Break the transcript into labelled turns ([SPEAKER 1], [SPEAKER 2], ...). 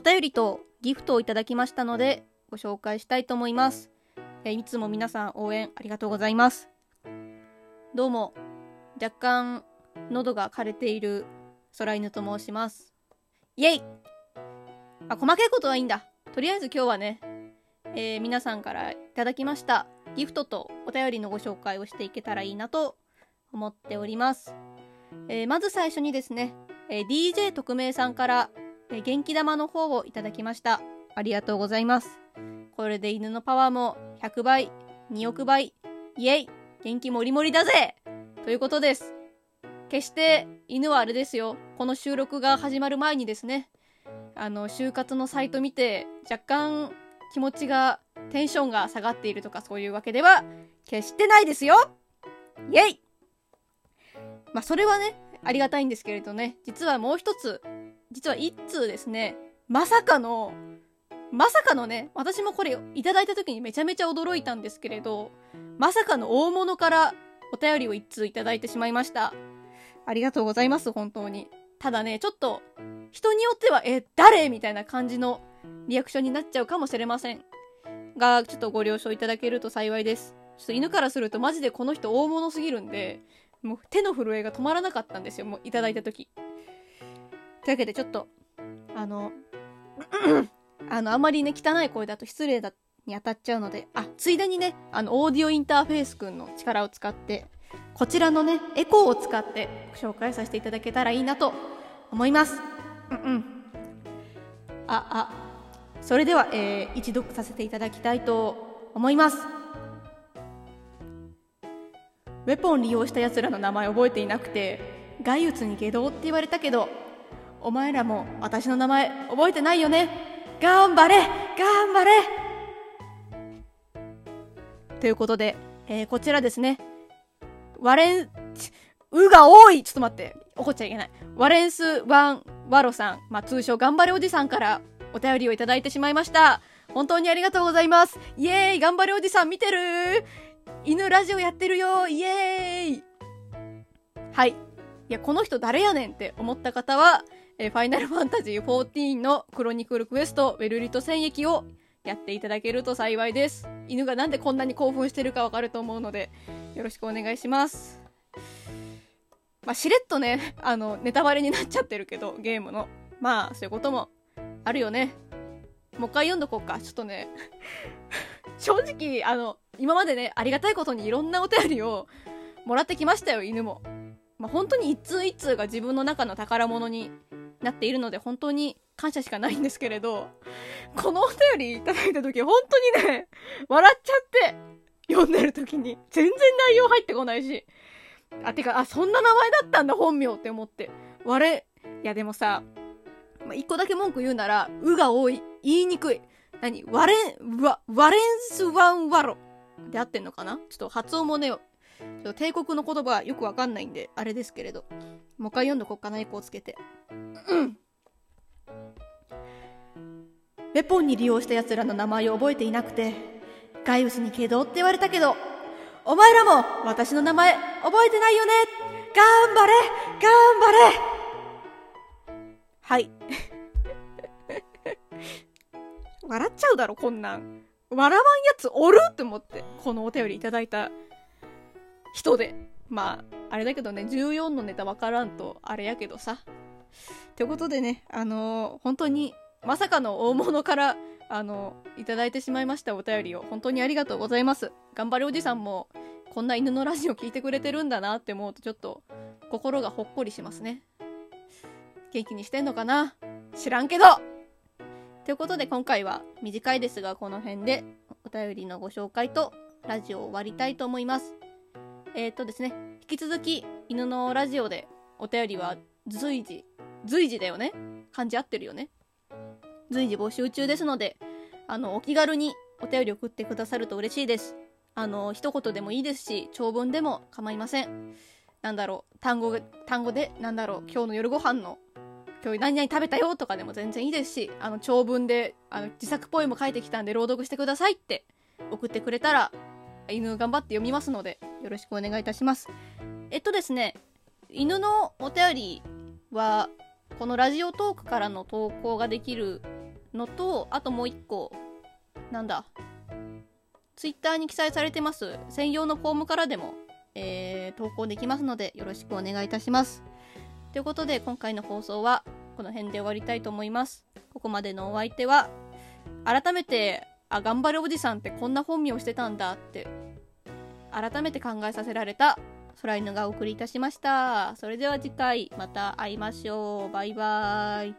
[SPEAKER 1] お便りとギフトをいただきましたので、ご紹介したいと思います。えいつも皆さん応援ありがとうございます。どうも、若干喉が枯れている空犬と申します。イェイあ、細かいことはいいんだ。とりあえず今日はね、えー、皆さんからいただきましたギフトとお便りのご紹介をしていけたらいいなと思っております。えー、まず最初にですね、えー、DJ 特命さんから、え、元気玉の方をいただきました。ありがとうございます。これで犬のパワーも100倍、2億倍、イエイ元気もりもりだぜということです。決して犬はあれですよ。この収録が始まる前にですね、あの、就活のサイト見て若干気持ちが、テンションが下がっているとかそういうわけでは決してないですよイェイまあ、それはね、ありがたいんですけれどね、実はもう一つ、実は一通ですね、まさかの、まさかのね、私もこれいただいた時にめちゃめちゃ驚いたんですけれど、まさかの大物からお便りを一通いただいてしまいました。ありがとうございます、本当に。ただね、ちょっと、人によっては、え、誰？みたいな感じのリアクションになっちゃうかもしれません。が、ちょっとご了承いただけると幸いです。ちょっと犬からするとマジでこの人大物すぎるんで、もう手の震えが止まらなかったんですよ、もういただいた時。というわけでちょっと、あの、あの、あまりね、汚い声だと失礼だ、に当たっちゃうので、あ、ついでにね、あの、オーディオインターフェースくんの力を使って、こちらのね、エコーを使って紹介させていただけたらいいなと思います。うんうん。あ、あ、それでは、えー、一読させていただきたいと思います。ウェポン利用した奴らの名前覚えていなくて、外鬱に下道って言われたけど、お前らも私の名前覚えてないよね？頑張れ頑張れということで、えー、こちらですね。ワレン、うが多いちょっと待って。怒っちゃいけない。ワレンス・ワン・ワロさん、まあ、通称頑張れおじさんからお便りをいただいてしまいました。本当にありがとうございます。イエーイ頑張れおじさん見てる犬ラジオやってるよイエーイはい。いや、この人誰やねんって思った方は、えー、ファイナルファンタジー14のクロニクルクエスト、ウェルリト戦役をやっていただけると幸いです。犬がなんでこんなに興奮してるかわかると思うので、よろしくお願いします。まあ、しれっとね、あの、ネタバレになっちゃってるけど、ゲームの。まあ、そういうこともあるよね。もう一回読んどこうか。ちょっとね、正直、あの、今までね、ありがたいことにいろんなお便りをもらってきましたよ、犬も。まあ、本当に一通一通が自分の中の宝物になっているので、本当に感謝しかないんですけれど、このお便りいただいた時、本当にね、笑っちゃって、読んでる時に。全然内容入ってこないし。あ、てか、あ、そんな名前だったんだ、本名って思って。我、いやでもさ、ま、一個だけ文句言うなら、うが多い。言いにくい。何ワレン、ワ、ワレンスワンワロ。で合ってんのかな？ちょっと発音もね、ちょっと帝国の言葉よくわかんないんで、あれですけれど。もう一回読んどこっかな、エコーつけて。うん。ウェポンに利用した奴らの名前を覚えていなくて、ガイウスにけどって言われたけど、お前らも私の名前覚えてないよね頑張れ頑張れはい。笑っちゃうだろ、こんなん。笑わんやつおるって思って、このお便りいただいた人で。まあ、あれだけどね、14のネタわからんと、あれやけどさ。ということでね、あのー、本当に、まさかの大物から、あのー、いただいてしまいましたお便りを、本当にありがとうございます。頑張れおじさんも、こんな犬のラジオ聞いてくれてるんだなって思うと、ちょっと、心がほっこりしますね。元気にしてんのかな？知らんけどということで今回は短いですがこの辺でお便りのご紹介とラジオを終わりたいと思います。えっ、ー、とですね、き続き犬のラジオでお便りは随時、随時だよね漢字合ってるよね随時募集中ですので、あの、お気軽にお便り送ってくださると嬉しいです。あの、一言でもいいですし、長文でも構いません。なんだろう、単語、単語で、なんだろう、今日の夜ご飯の今日何々食べたよとかでも全然いいですし、あの、長文で、あの、自作ポエム書いてきたんで朗読してくださいって送ってくれたら、犬頑張って読みますので、よろしくお願いいたします。えっとですね、犬のお便りは、このラジオトークからの投稿ができるのとあともう一個なんだツイッターに記載されてます専用のフォームからでも、えー、投稿できますのでよろしくお願いいたしますということで今回の放送はこの辺で終わりたいと思いますここまでのお相手は改めてあ頑張るおじさんってこんな本名をしてたんだって。改めて考えさせられた。空犬がお送りいたしました。それでは次回また会いましょう。バイバーイ。